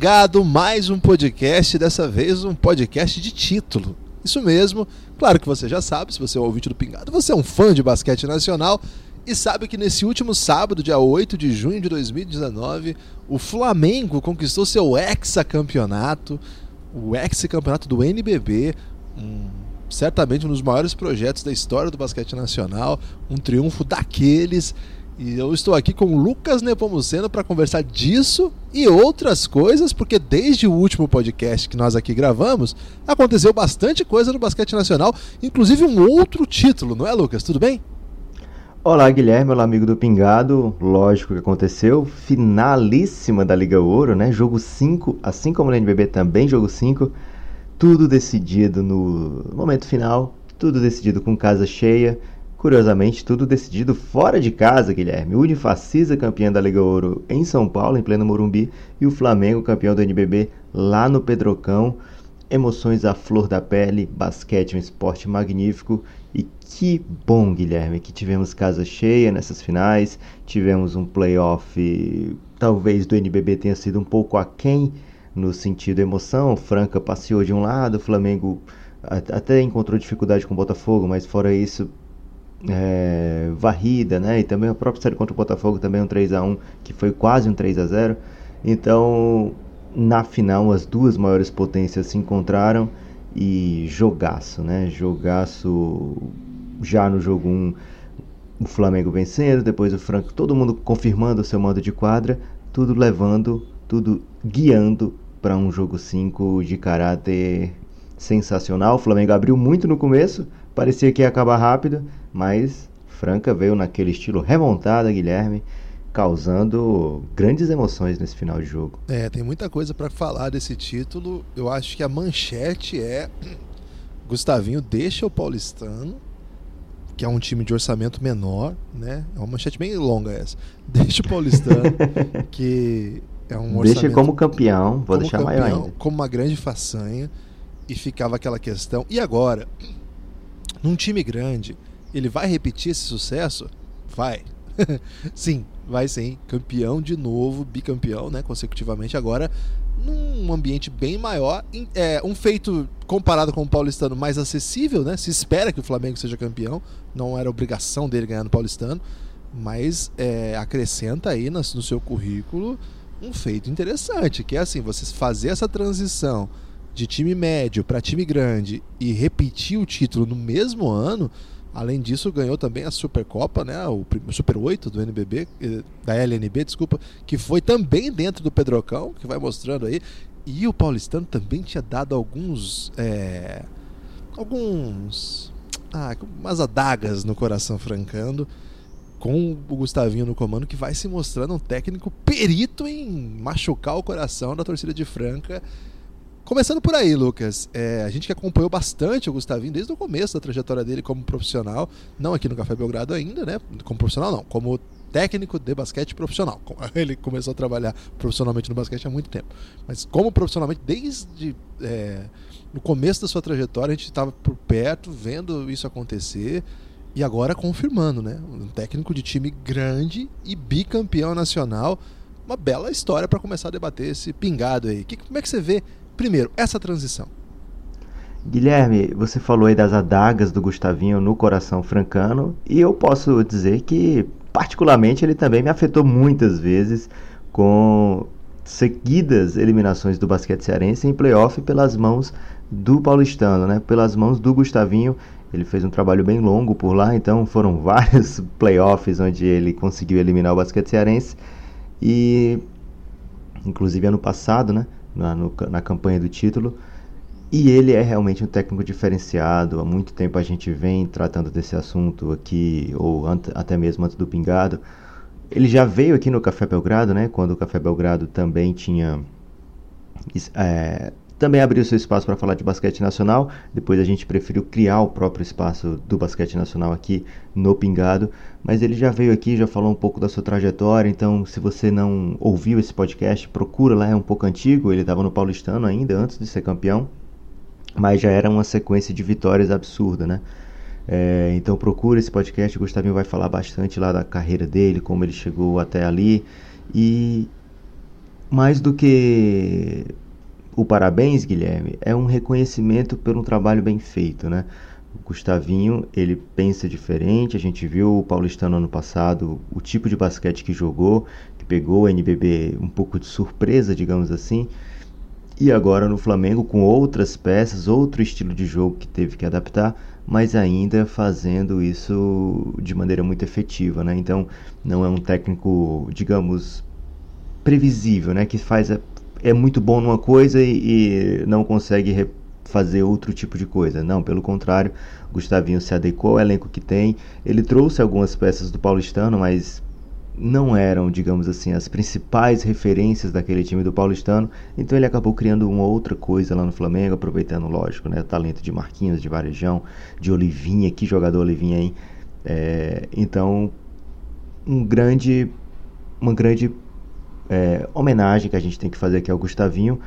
Pingado. Amigo do Pingado, mais um podcast, dessa vez um podcast de título. Isso mesmo, claro que você já sabe, se você é um ouvinte do Pingado, você é um fã de basquete nacional e sabe que nesse último sábado, dia 8 de junho de 2019, o Flamengo conquistou seu hexacampeonato, o hexacampeonato do NBB, um, certamente um dos maiores projetos da história do basquete nacional, um triunfo daqueles e eu estou aqui com o Lucas Nepomuceno para conversar disso e outras coisas, porque desde o último podcast que nós aqui gravamos, aconteceu bastante coisa no basquete nacional, inclusive um outro título, não é, Lucas? Tudo bem? Olá, Guilherme, olá, amigo do Pingado. Lógico que aconteceu. Finalíssima da Liga Ouro, né? Jogo 5, assim como no NBB também, jogo 5. Tudo decidido no momento final, tudo decidido com casa cheia. Curiosamente, tudo decidido fora de casa, Guilherme. O Unifacisa campeão da Liga Ouro em São Paulo, em pleno Morumbi, e o Flamengo campeão do NBB lá no Pedrocão. Emoções à flor da pele, basquete, um esporte magnífico. E que bom, Guilherme, que tivemos casa cheia nessas finais. Tivemos um playoff, talvez do NBB tenha sido um pouco aquém no sentido emoção. Franca passeou de um lado, o Flamengo até encontrou dificuldade com o Botafogo, mas fora isso, é, varrida, né? E também a própria série contra o Botafogo também um 3 a 1 que foi quase um 3 a 0 Então, na final, as duas maiores potências se encontraram e jogaço, né? Jogaço já no jogo 1, o Flamengo vencendo, depois o Franco, todo mundo confirmando o seu modo de quadra, tudo levando, tudo guiando para um jogo 5 de caráter sensacional. O Flamengo abriu muito no começo, parecia que ia acabar rápido, mas Franca veio naquele estilo remontada, Guilherme, causando grandes emoções nesse final de jogo. É, tem muita coisa para falar desse título. Eu acho que a manchete é Gustavinho deixa o Paulistano, que é um time de orçamento menor, né? É uma manchete bem longa essa. Deixa o Paulistano, que é um orçamento Deixa como campeão, vou como deixar campeão, maior ainda. Como uma grande façanha e ficava aquela questão. E agora, num time grande, ele vai repetir esse sucesso? Vai. sim, vai sim. Campeão de novo, bicampeão, né? Consecutivamente agora, num ambiente bem maior. É, um feito comparado com o paulistano mais acessível, né? Se espera que o Flamengo seja campeão. Não era obrigação dele ganhar no paulistano. Mas é, acrescenta aí no, no seu currículo um feito interessante, que é assim, você fazer essa transição de time médio para time grande e repetir o título no mesmo ano, Além disso, ganhou também a Supercopa, né? O Super 8 do NBB, eh, da LNB, desculpa, que foi também dentro do Pedrocão, que vai mostrando aí. E o Paulistano também tinha dado alguns. É, alguns. Ah, umas adagas no coração francando. Com o Gustavinho no comando, que vai se mostrando um técnico perito em machucar o coração da torcida de Franca Começando por aí, Lucas. É, a gente que acompanhou bastante o Gustavinho desde o começo da trajetória dele como profissional, não aqui no Café Belgrado ainda, né? Como profissional, não, como técnico de basquete profissional. Ele começou a trabalhar profissionalmente no basquete há muito tempo. Mas como profissionalmente, desde é, no começo da sua trajetória, a gente estava por perto, vendo isso acontecer. E agora confirmando, né? Um técnico de time grande e bicampeão nacional. Uma bela história para começar a debater esse pingado aí. Que, como é que você vê Primeiro, essa transição. Guilherme, você falou aí das adagas do Gustavinho no coração francano, e eu posso dizer que, particularmente, ele também me afetou muitas vezes com seguidas eliminações do basquete cearense em playoff pelas mãos do paulistano, né? Pelas mãos do Gustavinho. Ele fez um trabalho bem longo por lá, então foram vários playoffs onde ele conseguiu eliminar o basquete cearense. E inclusive ano passado, né? Na, no, na campanha do título. E ele é realmente um técnico diferenciado. Há muito tempo a gente vem tratando desse assunto aqui, ou até mesmo antes do Pingado. Ele já veio aqui no Café Belgrado, né? Quando o Café Belgrado também tinha é, também abriu seu espaço para falar de basquete nacional. Depois a gente preferiu criar o próprio espaço do basquete nacional aqui no Pingado. Mas ele já veio aqui, já falou um pouco da sua trajetória. Então, se você não ouviu esse podcast, procura lá, é um pouco antigo. Ele estava no Paulistano ainda, antes de ser campeão. Mas já era uma sequência de vitórias absurda, né? É, então procura esse podcast. O Gustavinho vai falar bastante lá da carreira dele, como ele chegou até ali. E mais do que o parabéns, Guilherme, é um reconhecimento por um trabalho bem feito, né? O Gustavinho, ele pensa diferente. A gente viu o Paulistano ano passado, o tipo de basquete que jogou, que pegou o NBB um pouco de surpresa, digamos assim. E agora no Flamengo, com outras peças, outro estilo de jogo que teve que adaptar, mas ainda fazendo isso de maneira muito efetiva, né? Então, não é um técnico, digamos, previsível, né? Que faz é muito bom numa coisa e, e não consegue fazer outro tipo de coisa. Não, pelo contrário, Gustavinho se adequou ao elenco que tem. Ele trouxe algumas peças do paulistano, mas não eram, digamos assim, as principais referências daquele time do paulistano. Então ele acabou criando uma outra coisa lá no Flamengo, aproveitando, lógico, né, o talento de Marquinhos, de Varejão, de Olivinha, que jogador Olivinha aí. É, então, um grande, uma grande é, homenagem que a gente tem que fazer aqui ao Gustavinho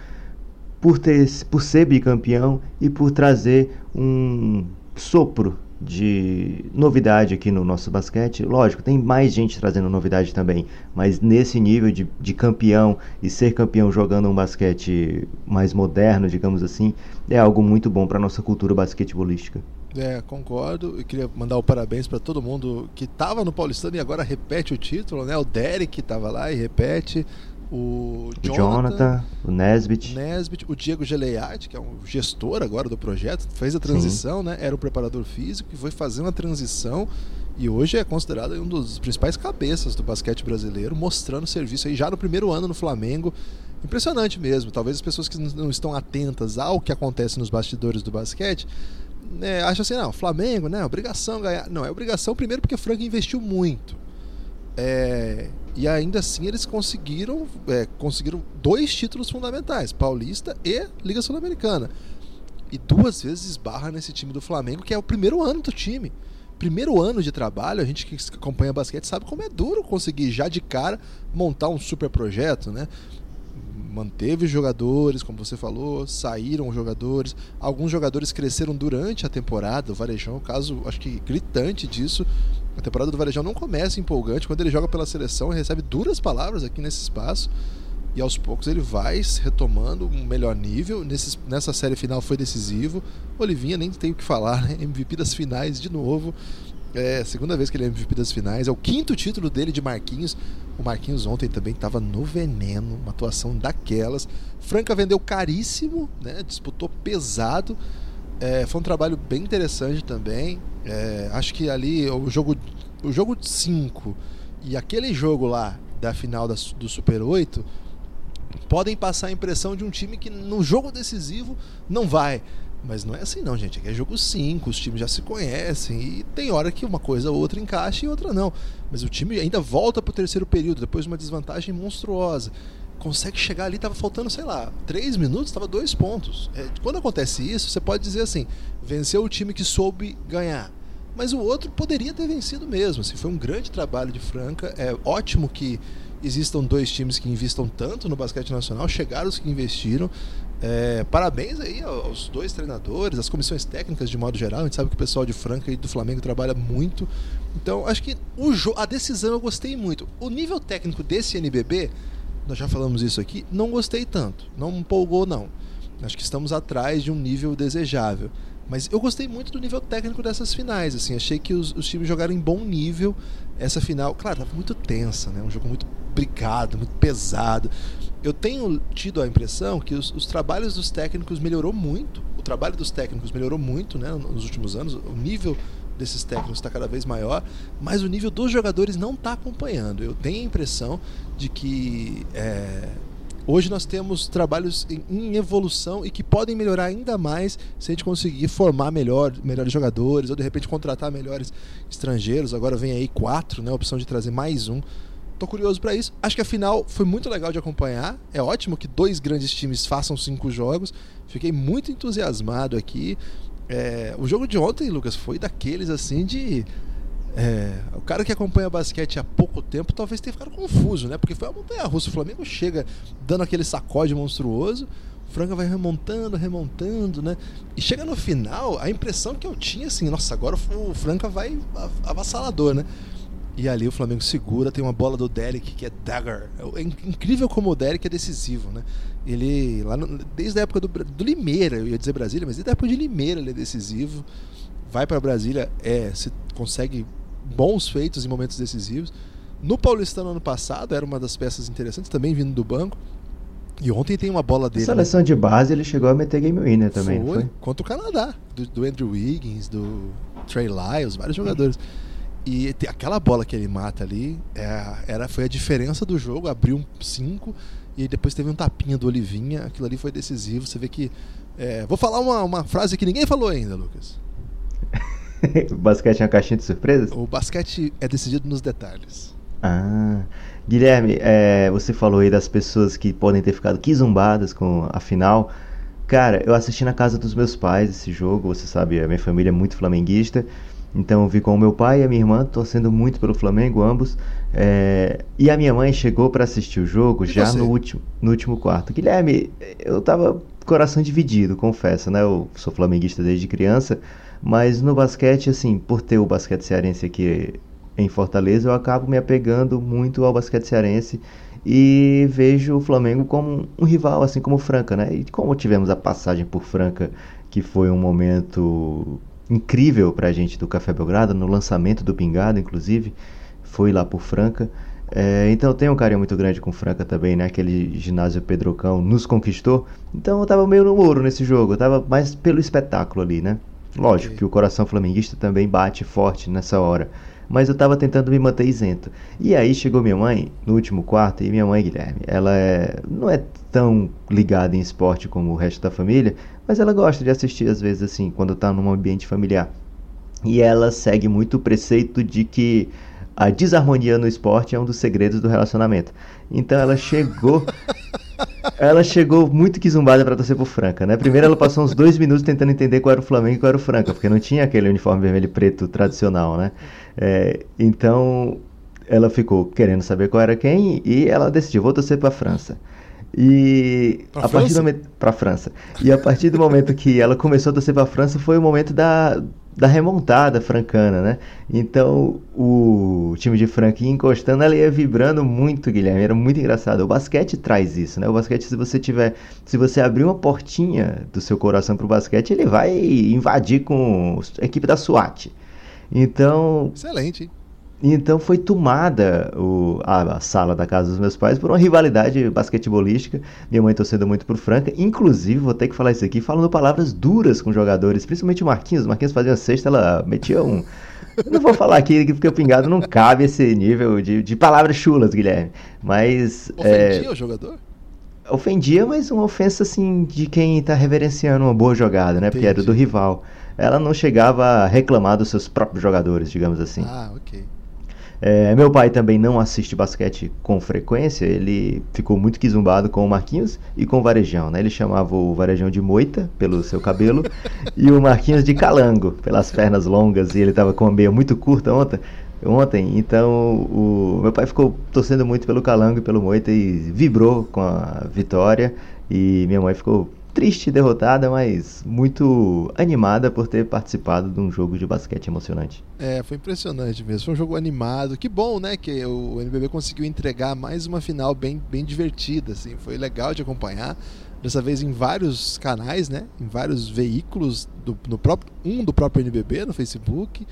por, ter, por ser bicampeão e por trazer um sopro de novidade aqui no nosso basquete. Lógico, tem mais gente trazendo novidade também, mas nesse nível de, de campeão e ser campeão jogando um basquete mais moderno, digamos assim, é algo muito bom para nossa cultura basquetebolística. É, concordo. Eu queria mandar o um parabéns para todo mundo que estava no Paulistano e agora repete o título, né? O Derek estava lá e repete. O Jonathan, Jonathan, o Nesbit. Nesbit, o Diego Geleiart, que é um gestor agora do projeto, fez a transição, Sim. né? Era o preparador físico e foi fazendo a transição e hoje é considerado um dos principais cabeças do basquete brasileiro, mostrando serviço aí já no primeiro ano no Flamengo. Impressionante mesmo. Talvez as pessoas que não estão atentas ao que acontece nos bastidores do basquete né, acha assim, não, Flamengo, né, obrigação ganhar. Não, é obrigação primeiro porque o Franco investiu muito. É, e ainda assim eles conseguiram, é, conseguiram dois títulos fundamentais, Paulista e Liga Sul-Americana. E duas vezes esbarra nesse time do Flamengo, que é o primeiro ano do time. Primeiro ano de trabalho, a gente que acompanha basquete sabe como é duro conseguir já de cara montar um super projeto, né? Manteve jogadores, como você falou, saíram jogadores. Alguns jogadores cresceram durante a temporada. O Varejão é um caso, acho que gritante disso. A temporada do Varejão não começa empolgante. Quando ele joga pela seleção, ele recebe duras palavras aqui nesse espaço. E aos poucos ele vai retomando um melhor nível. Nesse, nessa série final foi decisivo. Olivinha nem tem o que falar, né? MVP das finais de novo. É, segunda vez que ele é MVP das finais. É o quinto título dele de Marquinhos. O Marquinhos ontem também estava no veneno, uma atuação daquelas. Franca vendeu caríssimo, né? disputou pesado. É, foi um trabalho bem interessante também. É, acho que ali o jogo o jogo 5 e aquele jogo lá da final da, do Super 8 podem passar a impressão de um time que no jogo decisivo não vai. Mas não é assim não, gente. Aqui é jogo 5, os times já se conhecem e tem hora que uma coisa ou outra encaixa e outra não. Mas o time ainda volta para o terceiro período, depois de uma desvantagem monstruosa. Consegue chegar ali, estava faltando, sei lá, 3 minutos, estava dois pontos. É, quando acontece isso, você pode dizer assim: venceu o time que soube ganhar. Mas o outro poderia ter vencido mesmo. Assim, foi um grande trabalho de Franca. É ótimo que existam dois times que investam tanto no basquete nacional, chegaram os que investiram. É, parabéns aí aos dois treinadores, às comissões técnicas de modo geral. A gente sabe que o pessoal de Franca e do Flamengo trabalha muito. Então, acho que o a decisão eu gostei muito. O nível técnico desse NBB, nós já falamos isso aqui, não gostei tanto. Não empolgou, não. Acho que estamos atrás de um nível desejável. Mas eu gostei muito do nível técnico dessas finais. Assim, achei que os, os times jogaram em bom nível. Essa final, claro, estava muito tensa, né? Um jogo muito brigado, muito pesado. Eu tenho tido a impressão que os, os, trabalhos dos técnicos melhorou muito. O trabalho dos técnicos melhorou muito né, nos últimos anos. O nível desses técnicos está cada vez maior, mas o nível dos jogadores não está acompanhando. Eu tenho a impressão de que é, hoje nós temos trabalhos em, em, evolução e que podem melhorar ainda mais se a gente conseguir formar melhor, melhores jogadores ou de repente contratar melhores estrangeiros. Agora vem aí quatro, né, a opção de trazer mais um Tô curioso para isso. Acho que a final foi muito legal de acompanhar. É ótimo que dois grandes times façam cinco jogos. Fiquei muito entusiasmado aqui. É, o jogo de ontem, Lucas, foi daqueles assim de. É, o cara que acompanha basquete há pouco tempo talvez tenha ficado confuso, né? Porque foi uma montanha russa. O Flamengo chega dando aquele sacode monstruoso. Franca vai remontando, remontando, né? E chega no final, a impressão que eu tinha assim, nossa, agora o Franca vai avassalador, né? E ali o Flamengo segura, tem uma bola do Derek que é dagger. É incrível como o Derek é decisivo, né? Ele, lá no, desde a época do, do, Limeira, eu ia dizer Brasília, mas desde a época de Limeira ele é decisivo. Vai para Brasília, é, se consegue bons feitos em momentos decisivos. No Paulistano ano passado era uma das peças interessantes, também vindo do banco. E ontem tem uma bola dele. Na seleção né? de base ele chegou a meter game winner também. Foi, foi? contra o Canadá, do, do, Andrew Wiggins, do Trey Lyles, vários jogadores. E aquela bola que ele mata ali é, era, foi a diferença do jogo, abriu 5 e depois teve um tapinha do Olivinha, aquilo ali foi decisivo. Você vê que. É, vou falar uma, uma frase que ninguém falou ainda, Lucas. o basquete é uma caixinha de surpresas? O basquete é decidido nos detalhes. Ah. Guilherme, é, você falou aí das pessoas que podem ter ficado quizumbadas com a final. Cara, eu assisti na casa dos meus pais esse jogo, você sabe, a minha família é muito flamenguista. Então eu vi com o meu pai e a minha irmã torcendo muito pelo Flamengo, ambos. É... E a minha mãe chegou para assistir o jogo e já no último, no último quarto. Guilherme, eu tava coração dividido, confesso, né? Eu sou flamenguista desde criança, mas no basquete, assim, por ter o basquete cearense aqui em Fortaleza, eu acabo me apegando muito ao basquete cearense e vejo o Flamengo como um rival, assim como o Franca, né? E como tivemos a passagem por Franca, que foi um momento incrível para a gente do Café Belgrado, no lançamento do Pingado, inclusive, foi lá por Franca. É, então eu tenho um carinho muito grande com Franca também, né? Aquele ginásio Pedrocão nos conquistou. Então eu tava meio no ouro nesse jogo, eu tava mais pelo espetáculo ali, né? Lógico que o coração flamenguista também bate forte nessa hora. Mas eu tava tentando me manter isento. E aí chegou minha mãe no último quarto, e minha mãe, Guilherme, ela é, não é tão ligada em esporte como o resto da família, mas ela gosta de assistir às vezes assim, quando está num ambiente familiar. E ela segue muito o preceito de que a desarmonia no esporte é um dos segredos do relacionamento. Então ela chegou. ela chegou muito que zumbada para torcer pro Franca, né? Primeiro ela passou uns dois minutos tentando entender qual era o Flamengo e qual era o Franca, porque não tinha aquele uniforme vermelho e preto tradicional, né? É, então ela ficou querendo saber qual era quem e ela decidiu, vou torcer pra França. E pra a França? partir do momento para França. E a partir do momento que ela começou a torcer para França foi o momento da, da remontada francana, né? Então o time de Franca ia encostando, ela ia vibrando muito, Guilherme. Era muito engraçado. O basquete traz isso, né? O basquete, se você tiver, se você abrir uma portinha do seu coração para o basquete, ele vai invadir com a equipe da SWAT. Então, excelente. Então foi tomada o, a, a, sala da casa dos meus pais por uma rivalidade basquetebolística. Minha mãe torcendo muito por Franca. Inclusive, vou ter que falar isso aqui, falando palavras duras com jogadores, principalmente o Marquinhos. O Marquinhos fazia uma sexta, ela metia um. Eu não vou falar aqui porque o pingado não cabe esse nível de, de palavras chulas, Guilherme. Mas. Ofendia é, o jogador? Ofendia, mas uma ofensa assim de quem está reverenciando uma boa jogada, né? Entendi. Porque era do rival. Ela não chegava a reclamar dos seus próprios jogadores, digamos assim. Ah, ok. É, meu pai também não assiste basquete com frequência, ele ficou muito quizumbado com o Marquinhos e com o Varejão, né? Ele chamava o Varejão de moita pelo seu cabelo e o Marquinhos de calango pelas pernas longas e ele estava com a meia muito curta ontem. Ontem, então o meu pai ficou torcendo muito pelo Calango e pelo Moita e vibrou com a vitória. E minha mãe ficou triste, derrotada, mas muito animada por ter participado de um jogo de basquete emocionante. É, foi impressionante mesmo. Foi um jogo animado. Que bom, né, que o NBB conseguiu entregar mais uma final bem, bem divertida, assim. Foi legal de acompanhar. Dessa vez em vários canais, né, em vários veículos do, no próprio um do próprio NBB no Facebook,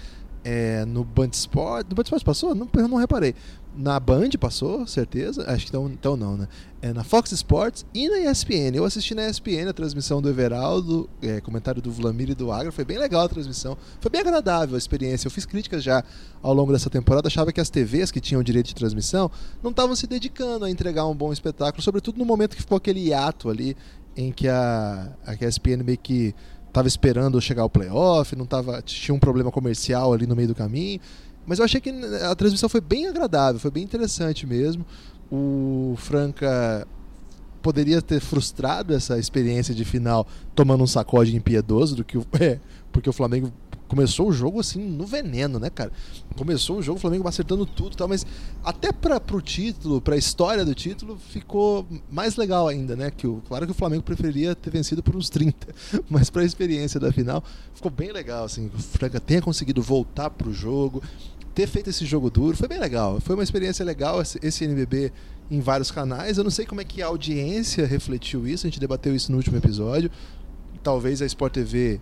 é, no Band Sport. No Band Sport passou? Não, eu não reparei. Na Band passou, certeza. Acho que então, então não, né? É, na Fox Sports e na ESPN. Eu assisti na ESPN a transmissão do Everaldo, é, comentário do Vlamir e do Agra. Foi bem legal a transmissão. Foi bem agradável a experiência. Eu fiz críticas já ao longo dessa temporada. Achava que as TVs que tinham direito de transmissão não estavam se dedicando a entregar um bom espetáculo, sobretudo no momento que ficou aquele hiato ali em que a, a ESPN meio que estava esperando chegar ao playoff, não tava, tinha um problema comercial ali no meio do caminho. Mas eu achei que a transmissão foi bem agradável, foi bem interessante mesmo. O Franca poderia ter frustrado essa experiência de final tomando um sacode impiedoso do que o, é, porque o Flamengo começou o jogo assim no veneno, né, cara? Começou o jogo, o Flamengo acertando tudo, tal, mas até para pro título, para a história do título, ficou mais legal ainda, né? Que o, claro que o Flamengo preferia ter vencido por uns 30, mas para a experiência da final, ficou bem legal assim, o Franca tenha conseguido voltar pro jogo, ter feito esse jogo duro, foi bem legal. Foi uma experiência legal esse, esse NBB em vários canais. Eu não sei como é que a audiência refletiu isso, a gente debateu isso no último episódio. Talvez a Sport TV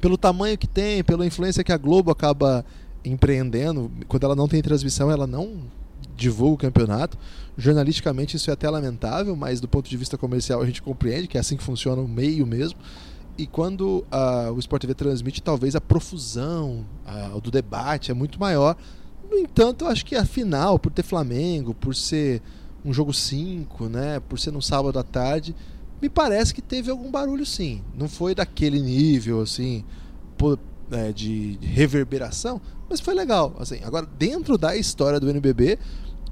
pelo tamanho que tem, pela influência que a Globo acaba empreendendo, quando ela não tem transmissão, ela não divulga o campeonato. Jornalisticamente isso é até lamentável, mas do ponto de vista comercial a gente compreende que é assim que funciona o meio mesmo. E quando uh, o Sport TV transmite, talvez a profusão uh, do debate é muito maior. No entanto, eu acho que a final, por ter Flamengo, por ser um jogo 5, né, por ser no sábado à tarde, me parece que teve algum barulho sim. Não foi daquele nível assim é, de reverberação, mas foi legal. Assim, agora dentro da história do NBB,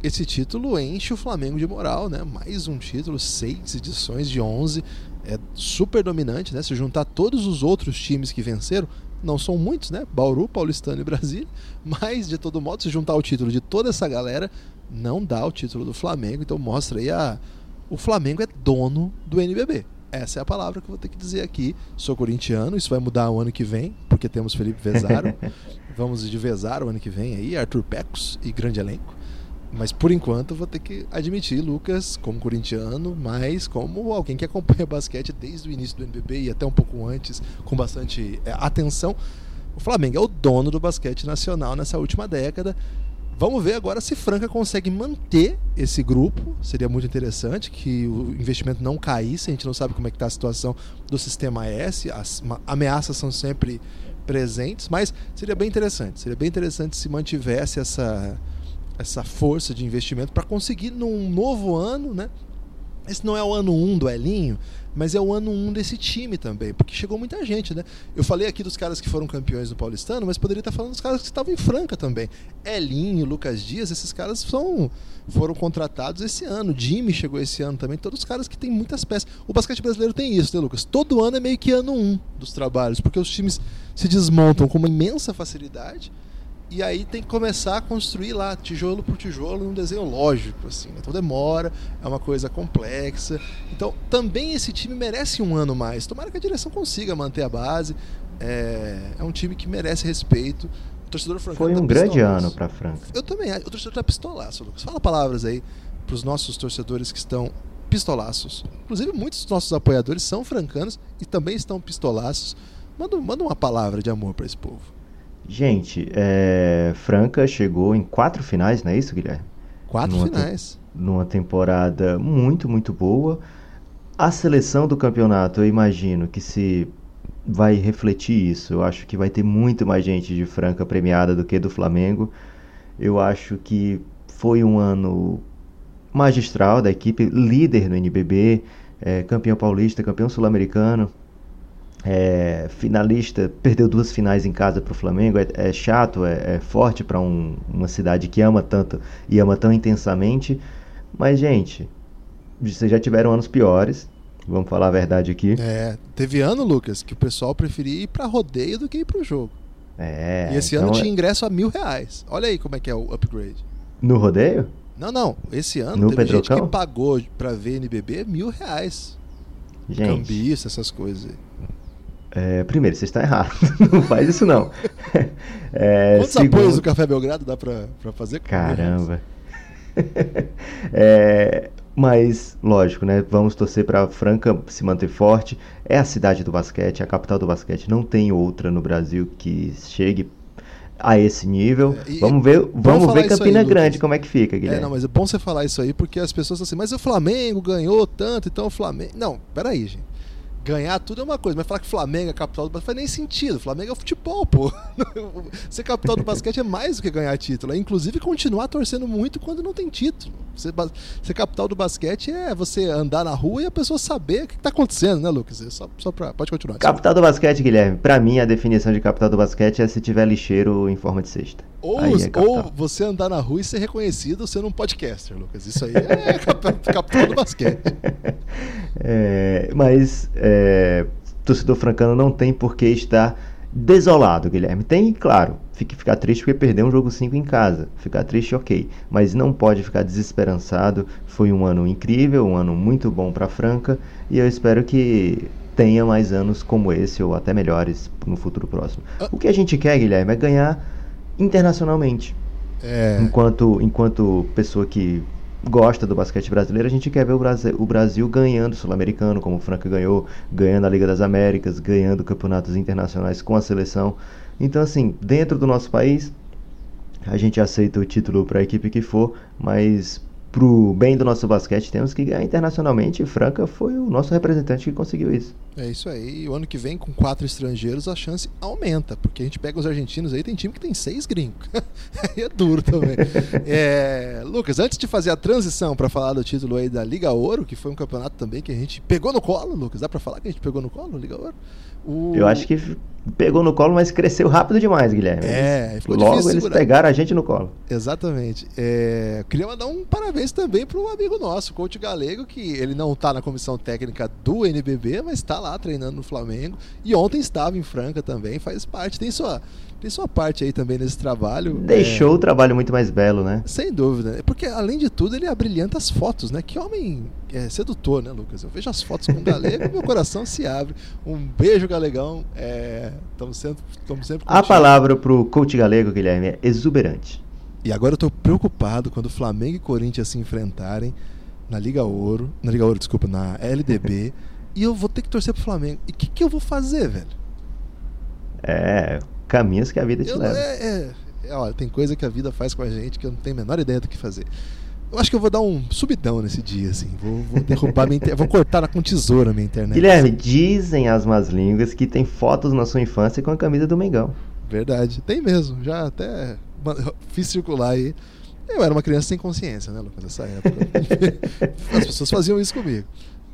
esse título enche o Flamengo de moral, né? Mais um título, seis edições de 11, é super dominante, né? Se juntar todos os outros times que venceram, não são muitos, né? Bauru, Paulistano e Brasília, mas de todo modo, se juntar o título de toda essa galera, não dá o título do Flamengo, então mostra aí a o Flamengo é dono do NBB. Essa é a palavra que eu vou ter que dizer aqui. Sou corintiano, isso vai mudar o ano que vem, porque temos Felipe Vezaro. Vamos de Vezaro o ano que vem aí, Arthur Pecos e grande elenco. Mas por enquanto vou ter que admitir, Lucas, como corintiano, mas como alguém que acompanha basquete desde o início do NBB e até um pouco antes, com bastante é, atenção, o Flamengo é o dono do basquete nacional nessa última década. Vamos ver agora se Franca consegue manter esse grupo. Seria muito interessante que o investimento não caísse. A gente não sabe como é que está a situação do sistema S. As ameaças são sempre presentes, mas seria bem interessante. Seria bem interessante se mantivesse essa, essa força de investimento para conseguir num novo ano, né? Esse não é o ano 1 um do Elinho, mas é o ano 1 um desse time também, porque chegou muita gente, né? Eu falei aqui dos caras que foram campeões do Paulistano, mas poderia estar falando dos caras que estavam em Franca também. Elinho, Lucas Dias, esses caras são, foram contratados esse ano. Jimmy chegou esse ano também, todos os caras que têm muitas peças. O basquete brasileiro tem isso, né, Lucas? Todo ano é meio que ano 1 um dos trabalhos, porque os times se desmontam com uma imensa facilidade e aí tem que começar a construir lá, tijolo por tijolo, num desenho lógico, assim. Né? Então demora, é uma coisa complexa. Então também esse time merece um ano mais. Tomara que a direção consiga manter a base. É, é um time que merece respeito. O torcedor Foi um tá grande ano para Franca. Eu também. O torcedor tá pistolaço, Lucas. Fala palavras aí para os nossos torcedores que estão pistolaços. Inclusive, muitos dos nossos apoiadores são francanos e também estão pistolaços. Manda, manda uma palavra de amor para esse povo. Gente, é, Franca chegou em quatro finais, não é isso, Guilherme? Quatro numa finais. Te, numa temporada muito, muito boa. A seleção do campeonato, eu imagino que se vai refletir isso. Eu acho que vai ter muito mais gente de Franca premiada do que do Flamengo. Eu acho que foi um ano magistral da equipe, líder no NBB, é, campeão paulista, campeão sul-americano é, finalista, perdeu duas finais em casa para o Flamengo, é, é chato, é, é forte para um, uma cidade que ama tanto e ama tão intensamente. Mas, gente, vocês já tiveram anos piores, vamos falar a verdade aqui. É, teve ano, Lucas, que o pessoal preferia ir para rodeio do que ir para o jogo. É, e esse então ano tinha é ingresso a mil reais. Olha aí como é que é o upgrade. No rodeio? Não, não. Esse ano no teve Pedrocão? gente que pagou para ver NBB mil reais. Gente. Cambista, essas coisas aí. É, primeiro, você está errado. não faz isso não. É, Quantos segundo... apoios do Café Belgrado dá para fazer? Caramba. é, mas, lógico, né? Vamos torcer para Franca se manter forte. É a cidade do basquete, é a capital do basquete. Não tem outra no Brasil que chegue a esse nível. É, vamos ver, vamos ver Campina aí, Grande como é que fica, é, Guilherme. É, não, mas é bom você falar isso aí porque as pessoas assim, mas o Flamengo ganhou tanto, então o Flamengo. Não, peraí, gente ganhar tudo é uma coisa, mas falar que Flamengo é capital do basquete faz nem sentido. Flamengo é futebol, pô. Ser capital do basquete é mais do que ganhar título. É inclusive continuar torcendo muito quando não tem título. Ser, ser capital do basquete é você andar na rua e a pessoa saber o que está acontecendo, né, Lucas? É só, só pra, pode continuar. Capital do basquete, Guilherme. Para mim, a definição de capital do basquete é se tiver lixeiro em forma de cesta. Ou, é ou você andar na rua e ser reconhecido sendo um podcaster, Lucas. Isso aí é capital do basquete. É, mas é, torcedor francano não tem por que estar desolado, Guilherme. Tem, claro, fique ficar triste porque perdeu um jogo 5 em casa. Ficar triste, ok. Mas não pode ficar desesperançado. Foi um ano incrível, um ano muito bom para Franca. E eu espero que tenha mais anos como esse ou até melhores no futuro próximo. Ah. O que a gente quer, Guilherme, é ganhar internacionalmente. É... Enquanto, enquanto pessoa que gosta do basquete brasileiro, a gente quer ver o Brasil, o Brasil ganhando o Sul-Americano, como o Franca ganhou, ganhando a Liga das Américas, ganhando campeonatos internacionais com a seleção. Então, assim, dentro do nosso país, a gente aceita o título para a equipe que for, mas pro bem do nosso basquete, temos que ganhar internacionalmente. E Franca foi o nosso representante que conseguiu isso. É isso aí. E o ano que vem, com quatro estrangeiros, a chance aumenta. Porque a gente pega os argentinos aí, tem time que tem seis gringos. aí é duro também. é... Lucas, antes de fazer a transição para falar do título aí da Liga Ouro, que foi um campeonato também que a gente pegou no colo, Lucas. Dá para falar que a gente pegou no colo, Liga Ouro? O... Eu acho que pegou no colo, mas cresceu rápido demais, Guilherme. É, Logo eles pegaram a gente no colo. Exatamente. É, queria mandar um parabéns também para um amigo nosso, o coach Galego, que ele não está na comissão técnica do NBB, mas está lá treinando no Flamengo. E ontem estava em Franca também, faz parte, tem sua tem sua parte aí também nesse trabalho. Deixou é... o trabalho muito mais belo, né? Sem dúvida. Porque, além de tudo, ele abrilhanta as fotos, né? Que homem é, sedutor, né, Lucas? Eu vejo as fotos com o Galego e meu coração se abre. Um beijo, Galegão. Estamos é... sempre, estamos sempre A palavra pro coach Galego, Guilherme, é exuberante. E agora eu estou preocupado quando Flamengo e Corinthians se enfrentarem na Liga Ouro, na Liga Ouro, desculpa, na LDB, e eu vou ter que torcer pro Flamengo. E o que, que eu vou fazer, velho? É, caminhos que a vida te eu, leva. É, é, é, olha, tem coisa que a vida faz com a gente que eu não tenho a menor ideia do que fazer. Eu acho que eu vou dar um subidão nesse dia, assim. Vou, vou derrubar minha internet. Vou cortar com tesoura minha internet. Guilherme, dizem as más línguas que tem fotos na sua infância com a camisa do Mengão. Verdade, tem mesmo. Já até fiz circular aí. Eu era uma criança sem consciência, né, Lucas, nessa época. As pessoas faziam isso comigo.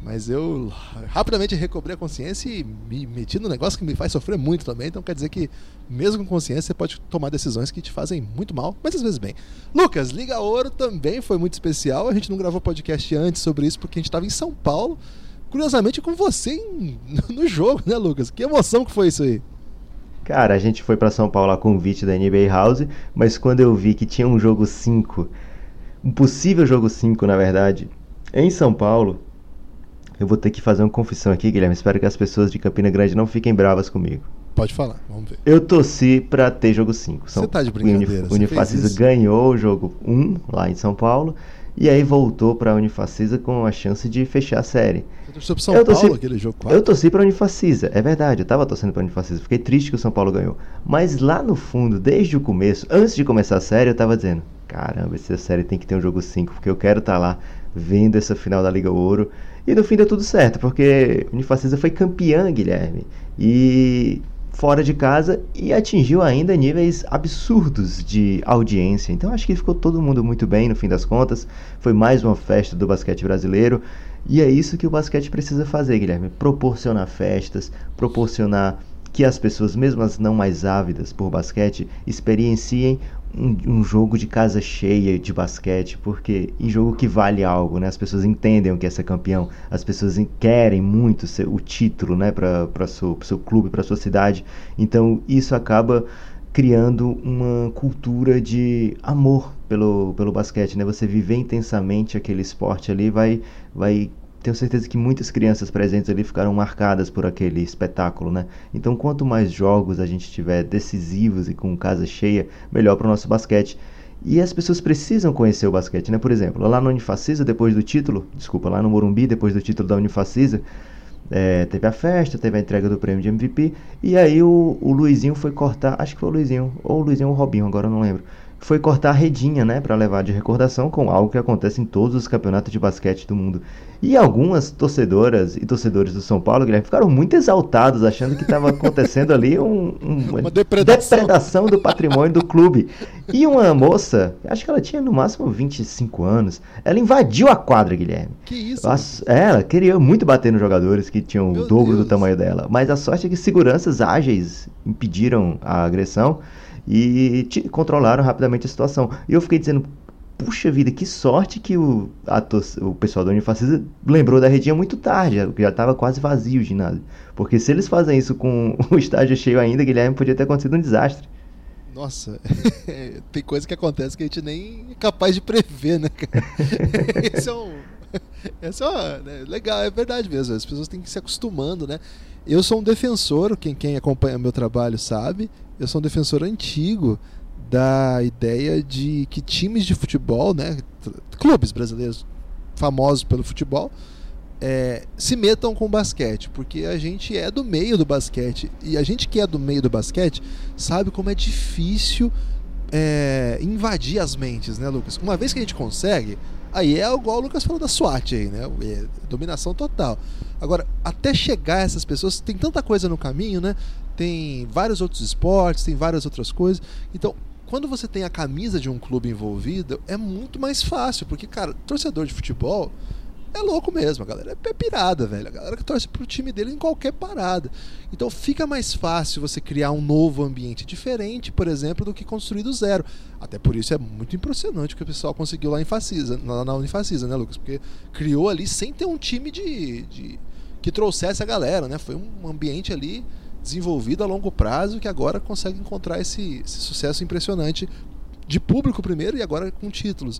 Mas eu rapidamente recobrei a consciência e me meti no negócio que me faz sofrer muito também. Então quer dizer que, mesmo com consciência, você pode tomar decisões que te fazem muito mal, mas às vezes bem. Lucas, Liga Ouro também foi muito especial. A gente não gravou podcast antes sobre isso porque a gente estava em São Paulo. Curiosamente, com você em, no jogo, né, Lucas? Que emoção que foi isso aí? Cara, a gente foi para São Paulo a convite da NBA House, mas quando eu vi que tinha um jogo 5, um possível jogo 5, na verdade, em São Paulo, eu vou ter que fazer uma confissão aqui, Guilherme. Espero que as pessoas de Campina Grande não fiquem bravas comigo. Pode falar, vamos ver. Eu torci pra ter jogo 5. Você tá de brincadeira. O Unifacisa ganhou o jogo 1 um, lá em São Paulo. E aí voltou pra Unifacisa com a chance de fechar a série. Você torceu pro São eu torci, Paulo aquele jogo 4? Eu torci pra Unifacisa, é verdade. Eu tava torcendo pra Unifacisa. Fiquei triste que o São Paulo ganhou. Mas lá no fundo, desde o começo, antes de começar a série, eu tava dizendo: caramba, essa série tem que ter um jogo 5, porque eu quero estar tá lá vendo essa final da Liga Ouro. E no fim deu tudo certo, porque o Unifacisa foi campeã, Guilherme. E fora de casa e atingiu ainda níveis absurdos de audiência. Então acho que ficou todo mundo muito bem no fim das contas. Foi mais uma festa do basquete brasileiro. E é isso que o basquete precisa fazer, Guilherme: proporcionar festas, proporcionar que as pessoas, mesmo as não mais ávidas por basquete, experienciem um, um, jogo de casa cheia de basquete, porque em jogo que vale algo, né? As pessoas entendem o que é ser campeão, as pessoas querem muito ser, o título, né? Para seu, seu clube, para sua cidade. Então isso acaba criando uma cultura de amor pelo, pelo basquete, né? Você viver intensamente aquele esporte ali vai, vai tenho certeza que muitas crianças presentes ali ficaram marcadas por aquele espetáculo, né? Então, quanto mais jogos a gente tiver decisivos e com casa cheia, melhor para o nosso basquete. E as pessoas precisam conhecer o basquete, né? Por exemplo, lá no Unifacisa, depois do título, desculpa, lá no Morumbi, depois do título da Unifacisa, é, teve a festa, teve a entrega do prêmio de MVP, e aí o, o Luizinho foi cortar, acho que foi o Luizinho, ou o Luizinho ou o Robinho, agora eu não lembro foi cortar a redinha, né, para levar de recordação com algo que acontece em todos os campeonatos de basquete do mundo. E algumas torcedoras e torcedores do São Paulo, Guilherme, ficaram muito exaltados, achando que estava acontecendo ali um, um, uma depredação. depredação. do patrimônio do clube. E uma moça, acho que ela tinha no máximo 25 anos, ela invadiu a quadra, Guilherme. Que isso? ela queria muito bater nos jogadores que tinham Meu o dobro Deus. do tamanho dela, mas a sorte é que seguranças ágeis impediram a agressão e controlaram rapidamente a situação. E eu fiquei dizendo, puxa vida, que sorte que o, a, o pessoal da Unifacisa lembrou da redinha muito tarde, já estava quase vazio o ginásio. Porque se eles fazem isso com o estádio cheio ainda, Guilherme, podia ter acontecido um desastre. Nossa, tem coisa que acontece que a gente nem é capaz de prever, né, cara? Esse é um. Esse é uma, né, legal, é verdade mesmo. As pessoas têm que se acostumando, né? Eu sou um defensor, quem, quem acompanha meu trabalho sabe, eu sou um defensor antigo da ideia de que times de futebol, né, clubes brasileiros famosos pelo futebol, é, se metam com o basquete, porque a gente é do meio do basquete e a gente que é do meio do basquete sabe como é difícil é, invadir as mentes, né, Lucas? Uma vez que a gente consegue, aí é igual o Lucas falou da SWAT aí, né? É dominação total. Agora, até chegar a essas pessoas, tem tanta coisa no caminho, né? Tem vários outros esportes, tem várias outras coisas. Então, quando você tem a camisa de um clube envolvido, é muito mais fácil, porque, cara, torcedor de futebol é louco mesmo, a galera é pirada, velho. A galera que torce pro time dele em qualquer parada. Então fica mais fácil você criar um novo ambiente diferente, por exemplo, do que construir do zero. Até por isso é muito impressionante o que o pessoal conseguiu lá em Facisa, na, na Unifacisa, né, Lucas? Porque criou ali sem ter um time de, de que trouxesse a galera, né? Foi um ambiente ali desenvolvido a longo prazo que agora consegue encontrar esse, esse sucesso impressionante de público primeiro e agora com títulos.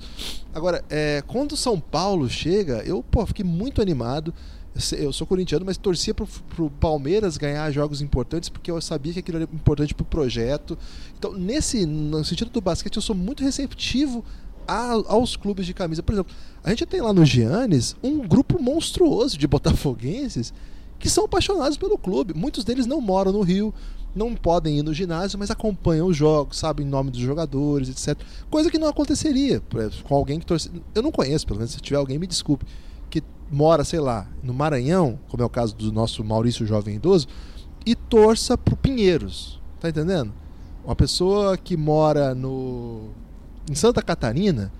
Agora, é, quando o São Paulo chega, eu pô, fiquei muito animado. Eu sou corintiano, mas torcia para o Palmeiras ganhar jogos importantes porque eu sabia que aquilo era importante para o projeto. Então, nesse, no sentido do basquete, eu sou muito receptivo a, aos clubes de camisa. Por exemplo, a gente tem lá no Giannis um grupo monstruoso de botafoguenses que são apaixonados pelo clube. Muitos deles não moram no Rio, não podem ir no ginásio, mas acompanham os jogos, sabem o nome dos jogadores, etc. Coisa que não aconteceria com alguém que torce. Eu não conheço, pelo menos se tiver alguém, me desculpe, que mora, sei lá, no Maranhão, como é o caso do nosso Maurício Jovem Idoso, e torça pro Pinheiros. Tá entendendo? Uma pessoa que mora no em Santa Catarina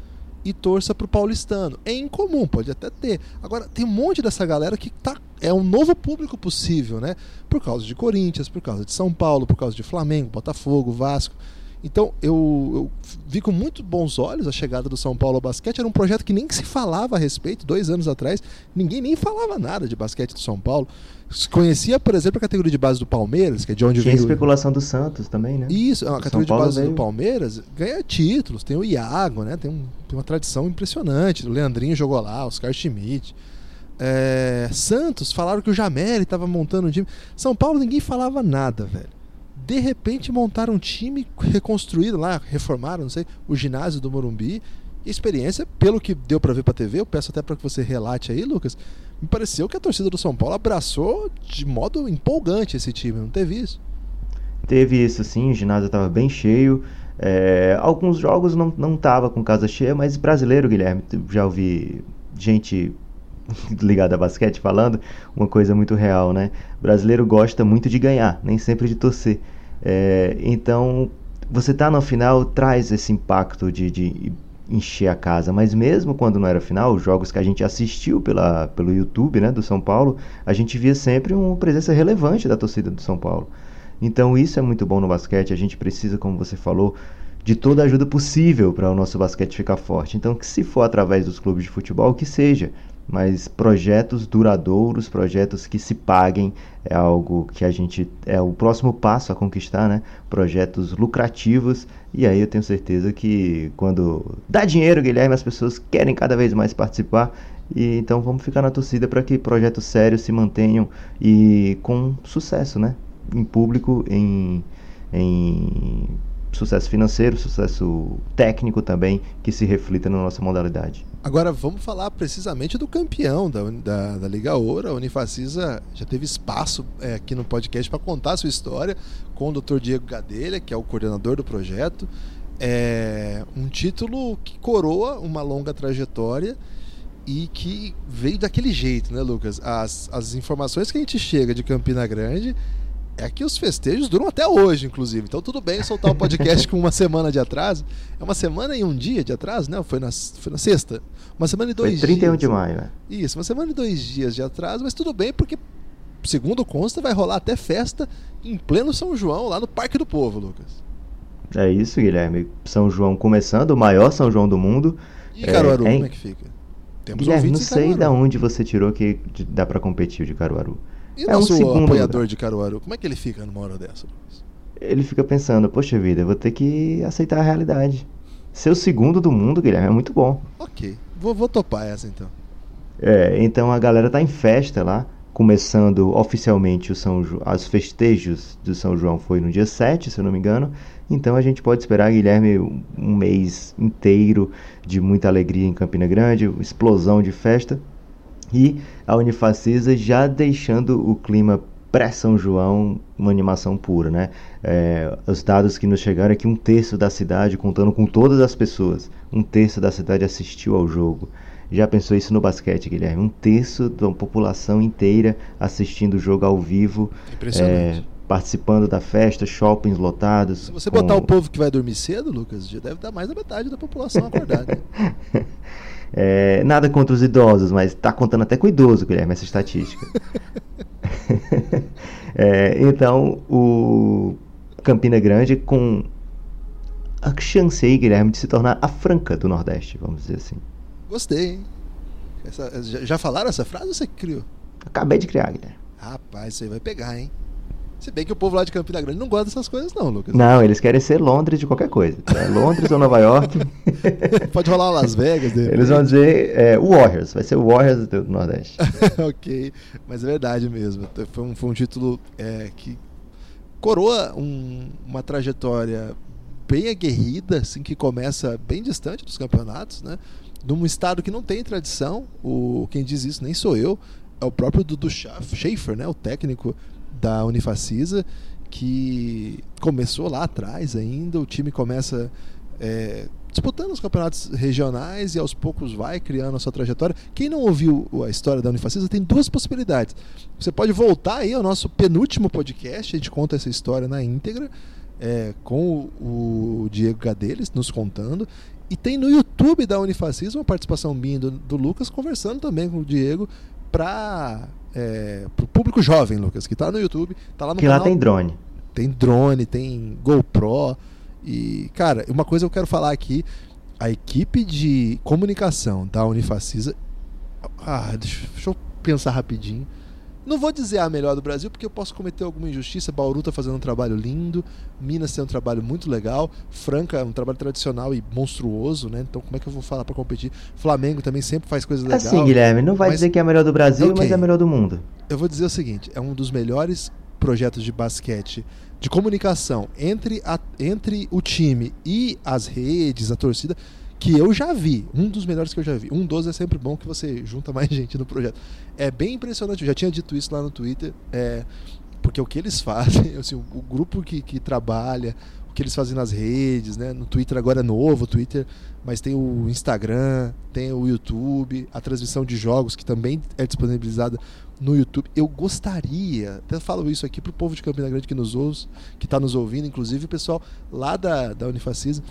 e torça pro paulistano. É incomum, pode até ter. Agora, tem um monte dessa galera que tá, é um novo público possível, né? Por causa de Corinthians, por causa de São Paulo, por causa de Flamengo, Botafogo, Vasco. Então, eu, eu, vi com muito bons olhos a chegada do São Paulo ao basquete. Era um projeto que nem se falava a respeito, dois anos atrás. Ninguém nem falava nada de basquete do São Paulo. Se conhecia, por exemplo, a categoria de base do Palmeiras, que é de onde Tinha veio. especulação do Santos também, né? Isso, a categoria de base veio... do Palmeiras ganha títulos. Tem o Iago, né? Tem, um, tem uma tradição impressionante. O Leandrinho jogou lá, Oscar Schmidt. É... Santos, falaram que o Jameli estava montando um time. São Paulo, ninguém falava nada, velho. De repente montaram um time reconstruído lá, reformaram, não sei, o ginásio do Morumbi. E a experiência, pelo que deu para ver para TV, eu peço até para que você relate aí, Lucas me pareceu que a torcida do São Paulo abraçou de modo empolgante esse time, não teve isso? Teve isso sim, o ginásio estava bem cheio. É, alguns jogos não, não tava com casa cheia, mas brasileiro, Guilherme, já ouvi gente ligada a basquete falando uma coisa muito real, né? O brasileiro gosta muito de ganhar, nem sempre de torcer. É, então, você tá no final traz esse impacto de, de encher a casa, mas mesmo quando não era final, os jogos que a gente assistiu pela, pelo YouTube, né, do São Paulo, a gente via sempre uma presença relevante da torcida do São Paulo. Então isso é muito bom no basquete, a gente precisa, como você falou, de toda a ajuda possível para o nosso basquete ficar forte. Então que se for através dos clubes de futebol, que seja, mas projetos duradouros, projetos que se paguem é algo que a gente é o próximo passo a conquistar, né? Projetos lucrativos e aí eu tenho certeza que quando dá dinheiro, Guilherme, as pessoas querem cada vez mais participar e então vamos ficar na torcida para que projetos sérios se mantenham e com sucesso, né? Em público, em, em sucesso financeiro, sucesso técnico também, que se reflita na nossa modalidade. Agora vamos falar precisamente do campeão da, da, da Liga Ouro. A Unifacisa já teve espaço é, aqui no podcast para contar a sua história com o Dr. Diego Gadelha, que é o coordenador do projeto. É um título que coroa uma longa trajetória e que veio daquele jeito, né, Lucas? As, as informações que a gente chega de Campina Grande é que os festejos duram até hoje, inclusive. Então tudo bem soltar o podcast com uma semana de atraso. É uma semana e um dia de atraso, né? Foi na, foi na sexta. Uma semana e dois foi 31 dias. de maio, né? Isso, uma semana e dois dias de atraso, mas tudo bem porque, segundo consta, vai rolar até festa em pleno São João, lá no Parque do Povo, Lucas. É isso, Guilherme. São João começando, o maior São João do mundo. E Caruaru, é, como é que fica? Temos Guilherme, não sei de onde você tirou que dá para competir de Caruaru. E o é nosso um segundo apoiador lugar. de Caruaru, como é que ele fica numa hora dessa? Ele fica pensando, poxa vida, eu vou ter que aceitar a realidade. Ser o segundo do mundo, Guilherme, é muito bom. Ok, vou, vou topar essa então. É, então a galera tá em festa lá, começando oficialmente o São jo... os festejos do São João foi no dia 7, se eu não me engano. Então a gente pode esperar, Guilherme, um mês inteiro de muita alegria em Campina Grande, explosão de festa. E a Unifacisa já deixando o clima pré-São João uma animação pura, né? É, os dados que nos chegaram é que um terço da cidade, contando com todas as pessoas, um terço da cidade assistiu ao jogo. Já pensou isso no basquete, Guilherme? Um terço da população inteira assistindo o jogo ao vivo. Impressionante. É, participando da festa, shoppings lotados. Se você com... botar o povo que vai dormir cedo, Lucas, já deve dar mais da metade da população acordada. é, nada contra os idosos, mas está contando até com o idoso, Guilherme, essa estatística. é, então, o Campina Grande com a chance aí, Guilherme, de se tornar a Franca do Nordeste, vamos dizer assim. Gostei, hein? Essa, já, já falaram essa frase ou você criou? Acabei de criar, Guilherme. Rapaz, isso aí vai pegar, hein? Se bem que o povo lá de Campina Grande não gosta dessas coisas, não, Lucas. Não, eles querem ser Londres de qualquer coisa. É Londres ou Nova York. Pode rolar Las Vegas. Eles vão dizer é, Warriors, vai ser o Warriors do Nordeste. ok, mas é verdade mesmo. Foi um, foi um título é, que coroa um, uma trajetória bem aguerrida, assim, que começa bem distante dos campeonatos, né? Num estado que não tem tradição, o, quem diz isso nem sou eu, é o próprio Dudu Schaefer, né? O técnico da Unifacisa, que começou lá atrás ainda, o time começa é, disputando os campeonatos regionais e aos poucos vai criando a sua trajetória. Quem não ouviu a história da Unifacisa tem duas possibilidades. Você pode voltar aí ao nosso penúltimo podcast, a gente conta essa história na íntegra, é, com o, Diego Gadeles nos contando. E tem no YouTube da Unifacisa uma participação minha do, do Lucas conversando também com o Diego para é, pro público jovem, Lucas, que tá no YouTube, tá lá no que canal. lá tem drone. Tem drone, tem GoPro. E, cara, uma coisa eu quero falar aqui: a equipe de comunicação da Unifacisa. Ah, deixa, deixa eu pensar rapidinho. Não vou dizer a melhor do Brasil, porque eu posso cometer alguma injustiça. Bauru está fazendo um trabalho lindo, Minas tem um trabalho muito legal, Franca é um trabalho tradicional e monstruoso, né? Então como é que eu vou falar para competir? Flamengo também sempre faz coisas legais. Assim, Guilherme, não vai mas... dizer que é a melhor do Brasil, okay. mas é a melhor do mundo. Eu vou dizer o seguinte: é um dos melhores projetos de basquete de comunicação entre, a, entre o time e as redes, a torcida que eu já vi, um dos melhores que eu já vi. Um dos é sempre bom que você junta mais gente no projeto. É bem impressionante, eu já tinha dito isso lá no Twitter, é, porque o que eles fazem, assim, o, o grupo que, que trabalha, o que eles fazem nas redes, né? No Twitter agora é novo, o Twitter, mas tem o Instagram, tem o YouTube, a transmissão de jogos que também é disponibilizada no YouTube. Eu gostaria, até falo isso aqui pro povo de Campina Grande que nos ouve, que está nos ouvindo, inclusive o pessoal lá da, da Unifacisa,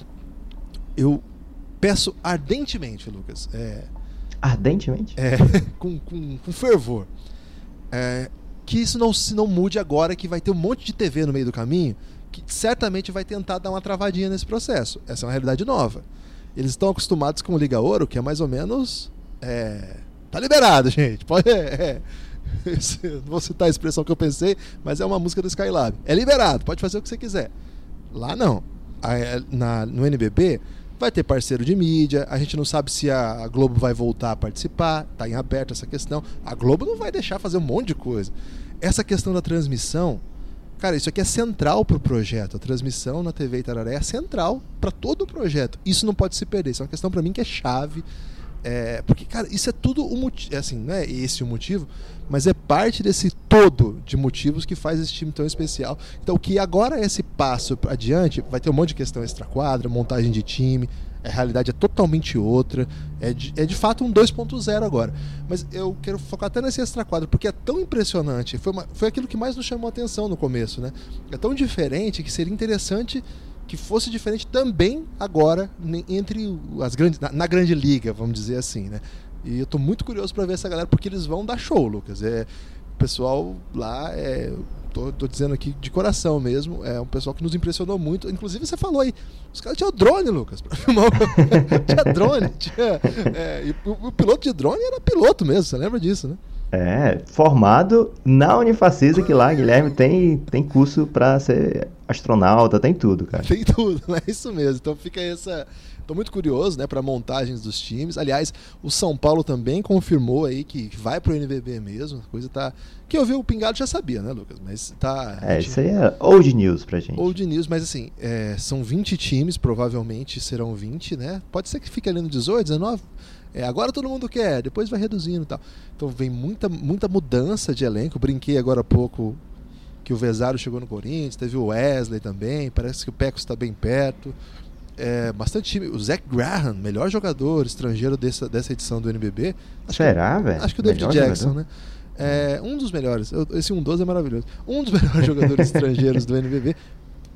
eu peço ardentemente, Lucas. É, ardentemente? É, com, com, com fervor. É, que isso não se não mude agora, que vai ter um monte de TV no meio do caminho, que certamente vai tentar dar uma travadinha nesse processo. Essa é uma realidade nova. Eles estão acostumados com o Liga Ouro, que é mais ou menos. É, tá liberado, gente. Pode. É, é, não vou citar a expressão que eu pensei, mas é uma música do Skylab. É liberado, pode fazer o que você quiser. Lá não. Na, no NBB, vai ter parceiro de mídia, a gente não sabe se a Globo vai voltar a participar, está em aberto essa questão. A Globo não vai deixar fazer um monte de coisa. Essa questão da transmissão, cara, isso aqui é central para o projeto. A transmissão na TV Itararé é central para todo o projeto. Isso não pode se perder. Isso é uma questão para mim que é chave. É, porque, cara, isso é tudo o motivo. É assim, não é esse o motivo, mas é parte desse todo de motivos que faz esse time tão especial. Então, que agora é esse passo adiante, vai ter um monte de questão extra-quadra, montagem de time, a realidade é totalmente outra, é de, é de fato um 2.0 agora. Mas eu quero focar até nesse extra-quadro, porque é tão impressionante, foi, uma, foi aquilo que mais nos chamou a atenção no começo, né? É tão diferente que seria interessante que fosse diferente também agora entre as grandes na, na grande liga, vamos dizer assim, né? E eu tô muito curioso para ver essa galera, porque eles vão dar show, Lucas. É, o pessoal lá é tô, tô, dizendo aqui de coração mesmo. É um pessoal que nos impressionou muito. Inclusive, você falou aí, os caras tinham drone, Lucas, pra filmar. tinha drone, tinha. É, e o, o, piloto de drone era piloto mesmo, você lembra disso, né? É, formado na Unifacisa, que lá, Guilherme, tem, tem curso para ser astronauta, tem tudo, cara. Tem tudo, é isso mesmo. Então fica essa, Estou muito curioso, né, para montagens dos times. Aliás, o São Paulo também confirmou aí que vai para o NBB mesmo. A coisa tá. Quem ouviu o Pingado já sabia, né, Lucas? Mas tá. É, gente... isso aí é old news pra gente. Old news, mas assim, é, são 20 times, provavelmente serão 20, né? Pode ser que fique ali no 18, 19. É, agora todo mundo quer, depois vai reduzindo e tal. Então vem muita, muita mudança de elenco. Brinquei agora há pouco que o Vezaro chegou no Corinthians, teve o Wesley também, parece que o Pecos está bem perto é, bastante time. O Zach Graham, melhor jogador estrangeiro dessa, dessa edição do NBB. Será, velho? Acho que o David melhor Jackson, jogador? né? É, um dos melhores. Esse 1-12 é maravilhoso. Um dos melhores jogadores estrangeiros do NBB.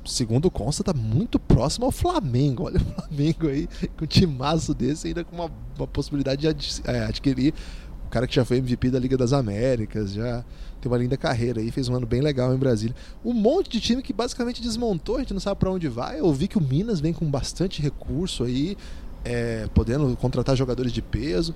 Segundo consta, tá muito próximo ao Flamengo. Olha o Flamengo aí, com um timaço desse, ainda com uma, uma possibilidade de ad, é, adquirir o cara que já foi MVP da Liga das Américas, já tem uma linda carreira aí, fez um ano bem legal em Brasília. Um monte de time que basicamente desmontou, a gente não sabe para onde vai. Eu vi que o Minas vem com bastante recurso aí, é, podendo contratar jogadores de peso.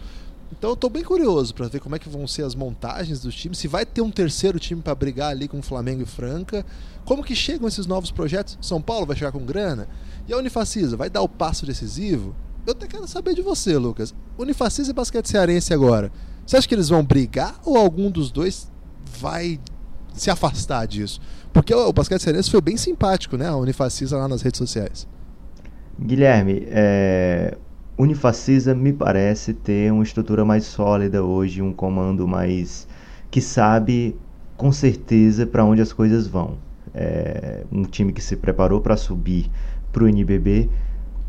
Então eu tô bem curioso para ver como é que vão ser as montagens dos times, se vai ter um terceiro time para brigar ali com o Flamengo e Franca. Como que chegam esses novos projetos? São Paulo vai chegar com grana? E a Unifacisa vai dar o passo decisivo? Eu até quero saber de você, Lucas. Unifacisa e basquete cearense agora. Você acha que eles vão brigar ou algum dos dois vai se afastar disso? Porque o basquete cearense foi bem simpático, né? A Unifacisa lá nas redes sociais. Guilherme, é... Unifacisa me parece ter uma estrutura mais sólida hoje, um comando mais que sabe com certeza para onde as coisas vão. É um time que se preparou para subir para o NBB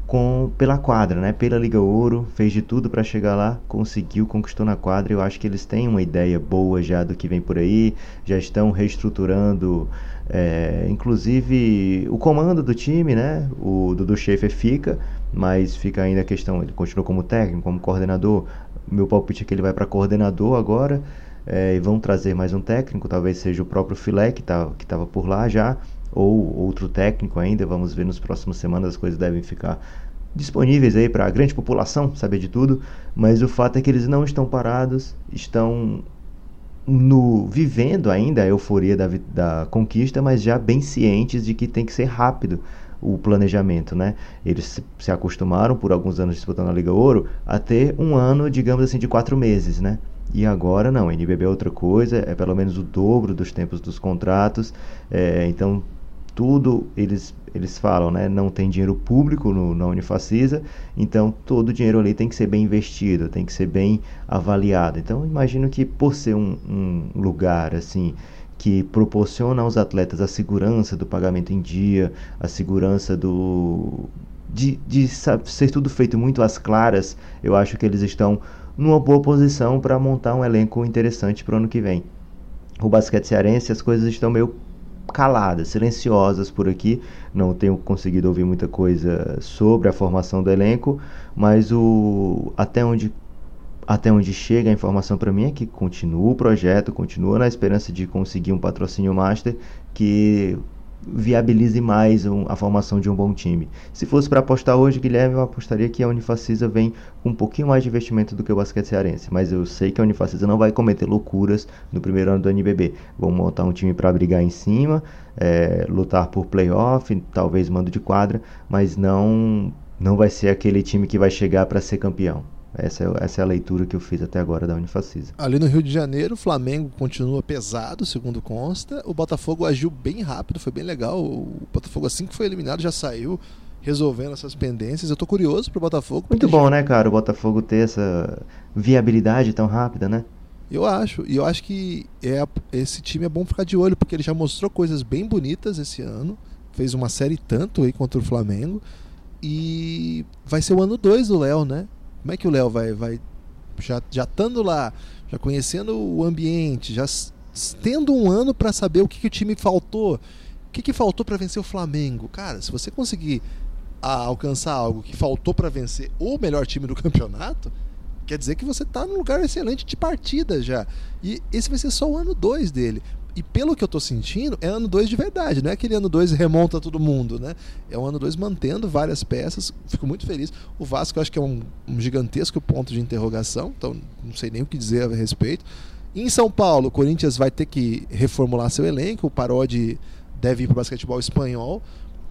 com pela quadra, né? Pela Liga Ouro, fez de tudo para chegar lá, conseguiu, conquistou na quadra. Eu acho que eles têm uma ideia boa já do que vem por aí, já estão reestruturando, é, inclusive o comando do time, né? O Dudu Schaefer fica, mas fica ainda a questão, ele continua como técnico, como coordenador. Meu palpite é que ele vai para coordenador agora. É, e vão trazer mais um técnico, talvez seja o próprio Filé que tá, estava por lá já, ou outro técnico ainda. Vamos ver nos próximos semanas, as coisas devem ficar disponíveis aí para a grande população saber de tudo, mas o fato é que eles não estão parados, estão no vivendo ainda a euforia da, da conquista, mas já bem cientes de que tem que ser rápido o planejamento, né? Eles se, acostumaram por alguns anos disputando a Liga Ouro a ter um ano, digamos assim, de quatro meses, né? E agora não, NBB é outra coisa, é pelo menos o dobro dos tempos dos contratos, é, então tudo eles eles falam, né? Não tem dinheiro público no, na Unifacisa, então todo o dinheiro ali tem que ser bem investido, tem que ser bem avaliado. Então imagino que por ser um, um lugar assim que proporciona aos atletas a segurança do pagamento em dia, a segurança do de, de ser tudo feito muito às claras, eu acho que eles estão numa boa posição para montar um elenco interessante para o ano que vem. O basquete cearense, as coisas estão meio caladas, silenciosas por aqui. Não tenho conseguido ouvir muita coisa sobre a formação do elenco, mas o até onde até onde chega a informação para mim é que continua o projeto, continua na esperança de conseguir um patrocínio master que viabilize mais um, a formação de um bom time. Se fosse para apostar hoje, Guilherme, eu apostaria que a Unifacisa vem com um pouquinho mais de investimento do que o basquete cearense, mas eu sei que a Unifacisa não vai cometer loucuras no primeiro ano do NBB. Vão montar um time para brigar em cima, é, lutar por playoff, talvez mando de quadra, mas não não vai ser aquele time que vai chegar para ser campeão. Essa é, essa é a leitura que eu fiz até agora da Unifacisa. Ali no Rio de Janeiro, o Flamengo continua pesado, segundo consta. O Botafogo agiu bem rápido, foi bem legal. O Botafogo, assim que foi eliminado, já saiu resolvendo essas pendências. Eu tô curioso pro Botafogo. Muito bom, já... né, cara, o Botafogo ter essa viabilidade tão rápida, né? Eu acho. E eu acho que é, esse time é bom ficar de olho, porque ele já mostrou coisas bem bonitas esse ano. Fez uma série tanto aí contra o Flamengo. E vai ser o ano 2 do Léo, né? Como é que o Léo vai, vai já, já estando lá, já conhecendo o ambiente, já tendo um ano para saber o que, que o time faltou, o que, que faltou para vencer o Flamengo? Cara, se você conseguir alcançar algo que faltou para vencer o melhor time do campeonato, quer dizer que você está num lugar excelente de partida já. E esse vai ser só o ano 2 dele. E pelo que eu tô sentindo, é ano 2 de verdade, não é aquele ano 2 remonta todo mundo, né? É um ano 2 mantendo várias peças, fico muito feliz. O Vasco eu acho que é um, um, gigantesco ponto de interrogação, então não sei nem o que dizer a respeito. Em São Paulo, o Corinthians vai ter que reformular seu elenco, o Parodi deve ir para o basquetebol espanhol.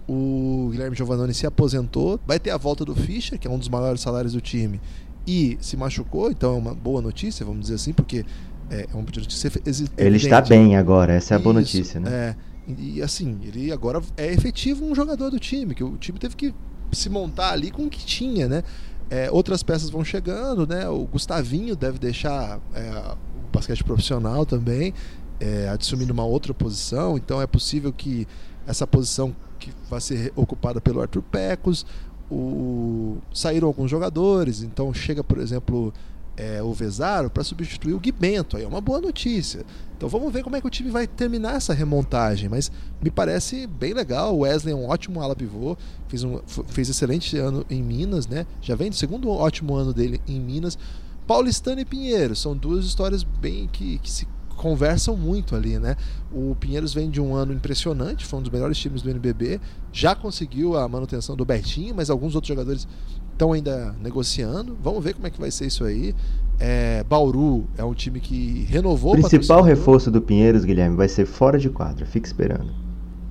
O Guilherme Giovannone se aposentou, vai ter a volta do Fischer, que é um dos maiores salários do time, e se machucou, então é uma boa notícia, vamos dizer assim, porque é, é um pedido de ser Ele está bem agora, essa é a boa Isso, notícia, né? É, e assim, ele agora é efetivo um jogador do time, que o time teve que se montar ali com o que tinha, né? É, outras peças vão chegando, né? O Gustavinho deve deixar é, o basquete profissional também, é, assumindo uma outra posição, então é possível que essa posição que vai ser ocupada pelo Arthur Pecos, o... saíram alguns jogadores, então chega, por exemplo, é, o Vesaro para substituir o Gui Bento. Aí é uma boa notícia. Então vamos ver como é que o time vai terminar essa remontagem. Mas me parece bem legal. O Wesley é um ótimo ala pivô, fez, um, fez excelente ano em Minas, né? Já vem do segundo ótimo ano dele em Minas. Paulistano e Pinheiro são duas histórias bem que, que se conversam muito ali, né? O Pinheiros vem de um ano impressionante, foi um dos melhores times do NBB, já conseguiu a manutenção do Bertinho, mas alguns outros jogadores estão ainda negociando. Vamos ver como é que vai ser isso aí. É, Bauru é um time que renovou o principal reforço do Pinheiros, Guilherme, vai ser fora de quadra. Fique esperando.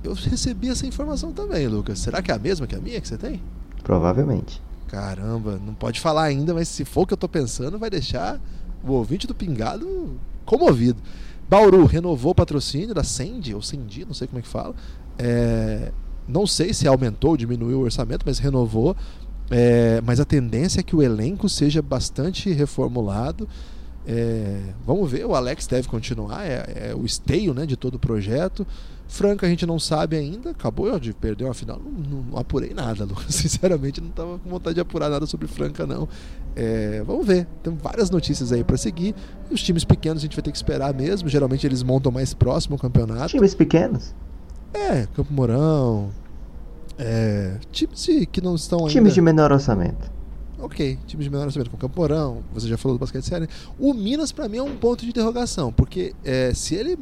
Eu recebi essa informação também, Lucas. Será que é a mesma que a minha que você tem? Provavelmente. Caramba, não pode falar ainda, mas se for o que eu tô pensando, vai deixar o ouvinte do Pingado comovido. Bauru renovou o patrocínio da Sendi, ou Sendi, não sei como é que fala. É, não sei se aumentou ou diminuiu o orçamento, mas renovou. É, mas a tendência é que o elenco seja bastante reformulado. É, vamos ver, o Alex deve continuar, é, é, o esteio né, de todo o projeto. Franca a gente não sabe ainda, acabou de perder uma final, não, não apurei nada, Lucas. Sinceramente, não estava com vontade de apurar nada sobre Franca, não. É, vamos ver, tem várias notícias aí para seguir. E os times pequenos a gente vai ter que esperar mesmo, geralmente eles montam mais próximo ao campeonato. Times pequenos? É, Campo Mourão, é, times que não estão ainda... Times de menor orçamento. Ok, times de menor orçamento, com Camporão, você já falou do basquete sério. O Minas, para mim, é um ponto de interrogação, porque é, se ele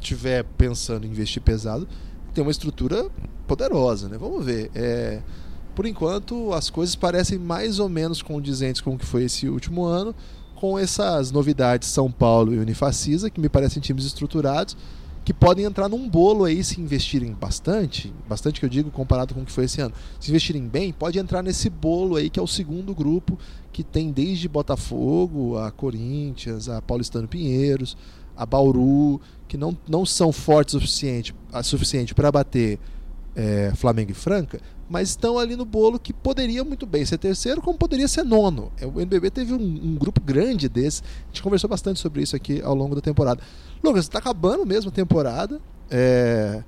tiver pensando em investir pesado, tem uma estrutura poderosa, né? Vamos ver. É, por enquanto, as coisas parecem mais ou menos condizentes com o que foi esse último ano, com essas novidades São Paulo e Unifacisa, que me parecem times estruturados, que podem entrar num bolo aí se investirem bastante, bastante que eu digo comparado com o que foi esse ano. Se investirem bem, pode entrar nesse bolo aí que é o segundo grupo que tem desde Botafogo, a Corinthians, a Paulistano Pinheiros, a Bauru, que não, não são fortes o suficiente, suficiente para bater é, Flamengo e Franca, mas estão ali no bolo que poderia muito bem ser terceiro, como poderia ser nono. É, o NBB teve um, um grupo grande desse, a gente conversou bastante sobre isso aqui ao longo da temporada. Lucas, está acabando mesmo a temporada. É...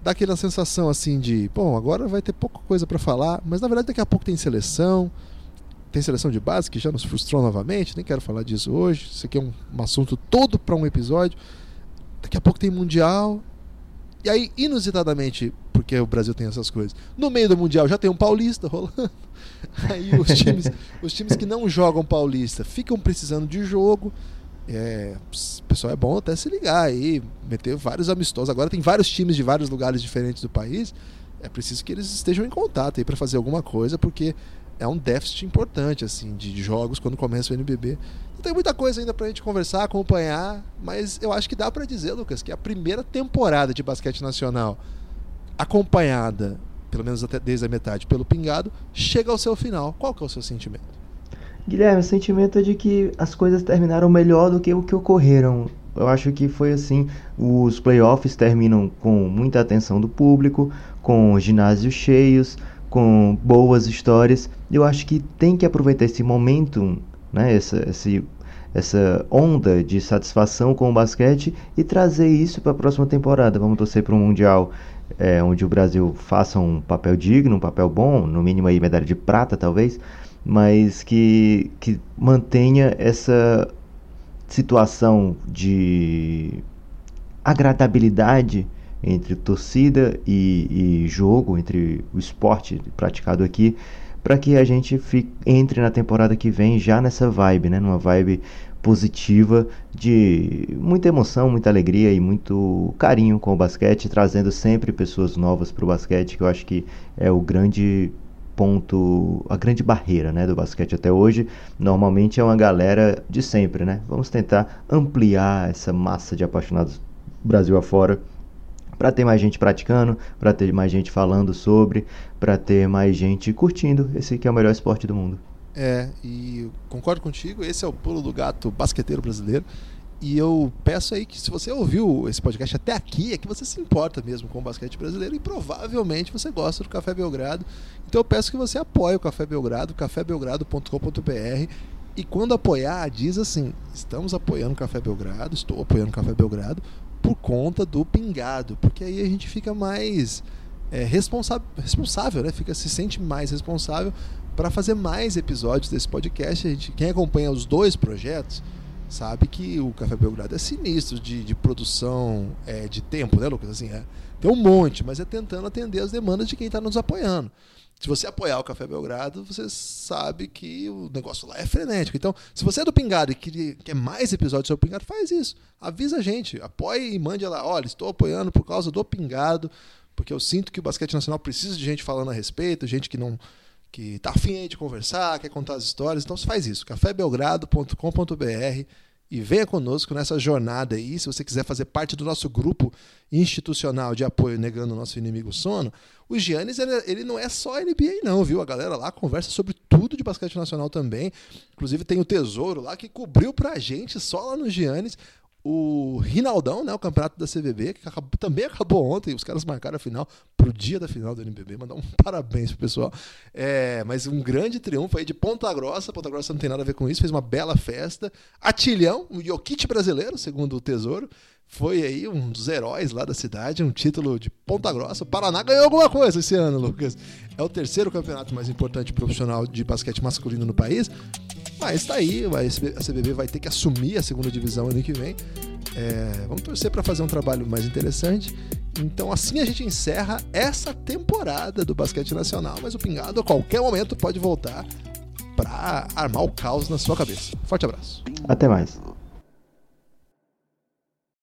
Dá aquela sensação assim de, bom, agora vai ter pouca coisa para falar, mas na verdade daqui a pouco tem seleção. Tem seleção de base que já nos frustrou novamente, nem quero falar disso hoje. Isso aqui é um, um assunto todo para um episódio. Daqui a pouco tem Mundial. E aí, inusitadamente, porque o Brasil tem essas coisas, no meio do Mundial já tem um paulista rolando. Aí os times, os times que não jogam paulista ficam precisando de jogo. É, pessoal é bom até se ligar aí, meter vários amistosos. Agora tem vários times de vários lugares diferentes do país. É preciso que eles estejam em contato aí para fazer alguma coisa, porque é um déficit importante assim de jogos quando começa o NBB. Não tem muita coisa ainda para a gente conversar, acompanhar, mas eu acho que dá para dizer, Lucas, que a primeira temporada de basquete nacional acompanhada, pelo menos até desde a metade, pelo Pingado, chega ao seu final. Qual que é o seu sentimento? Guilherme, o sentimento é de que as coisas terminaram melhor do que o que ocorreram. Eu acho que foi assim: os playoffs terminam com muita atenção do público, com ginásios cheios, com boas histórias. Eu acho que tem que aproveitar esse momento, né, essa, esse, essa onda de satisfação com o basquete e trazer isso para a próxima temporada. Vamos torcer para um Mundial é, onde o Brasil faça um papel digno, um papel bom, no mínimo aí medalha de prata talvez mas que, que mantenha essa situação de agradabilidade entre torcida e, e jogo, entre o esporte praticado aqui, para que a gente fique, entre na temporada que vem já nessa vibe, né? numa vibe positiva de muita emoção, muita alegria e muito carinho com o basquete, trazendo sempre pessoas novas para o basquete, que eu acho que é o grande ponto, a grande barreira né, do basquete até hoje. Normalmente é uma galera de sempre, né? Vamos tentar ampliar essa massa de apaixonados Brasil afora para ter mais gente praticando, para ter mais gente falando sobre, para ter mais gente curtindo esse que é o melhor esporte do mundo. É, e concordo contigo, esse é o pulo do gato basqueteiro brasileiro. E eu peço aí que se você ouviu esse podcast até aqui, é que você se importa mesmo com o basquete brasileiro e provavelmente você gosta do Café Belgrado. Então eu peço que você apoie o Café Belgrado, cafébelgrado.com.br. E quando apoiar, diz assim: estamos apoiando o Café Belgrado, estou apoiando o Café Belgrado por conta do pingado, porque aí a gente fica mais é, responsável, né? Fica se sente mais responsável para fazer mais episódios desse podcast. A gente, quem acompanha os dois projetos sabe que o Café Belgrado é sinistro de, de produção é, de tempo, né, Lucas? Assim, é, tem um monte, mas é tentando atender as demandas de quem está nos apoiando. Se você apoiar o Café Belgrado, você sabe que o negócio lá é frenético. Então, se você é do Pingado e quer mais episódios sobre o Pingado, faz isso. Avisa a gente. Apoie e mande lá. Olha, estou apoiando por causa do Pingado, porque eu sinto que o basquete nacional precisa de gente falando a respeito, gente que não que tá afim de conversar, quer contar as histórias, então você faz isso, cafébelgrado.com.br e venha conosco nessa jornada aí. Se você quiser fazer parte do nosso grupo institucional de apoio negando o nosso inimigo sono, o Giannis ele, ele, não é só NBA não, viu? A galera lá conversa sobre tudo de basquete nacional também. Inclusive tem o Tesouro lá que cobriu pra gente só lá no Giannis o Rinaldão, né, o campeonato da CBB, que acabou, também acabou ontem, os caras marcaram a final pro dia da final do NBB, mandar um parabéns pro pessoal. É, mas um grande triunfo aí de Ponta Grossa, Ponta Grossa não tem nada a ver com isso, fez uma bela festa. Atilhão, o Jokic brasileiro, segundo o Tesouro, foi aí um dos heróis lá da cidade, um título de Ponta Grossa. O Paraná ganhou alguma coisa esse ano, Lucas. É o terceiro campeonato mais importante profissional de basquete masculino no país. Mas tá aí, a CBB vai ter que assumir a segunda divisão ano que vem. É, vamos torcer para fazer um trabalho mais interessante. Então assim a gente encerra essa temporada do basquete nacional, mas o Pingado a qualquer momento pode voltar para armar o caos na sua cabeça. Forte abraço. Até mais.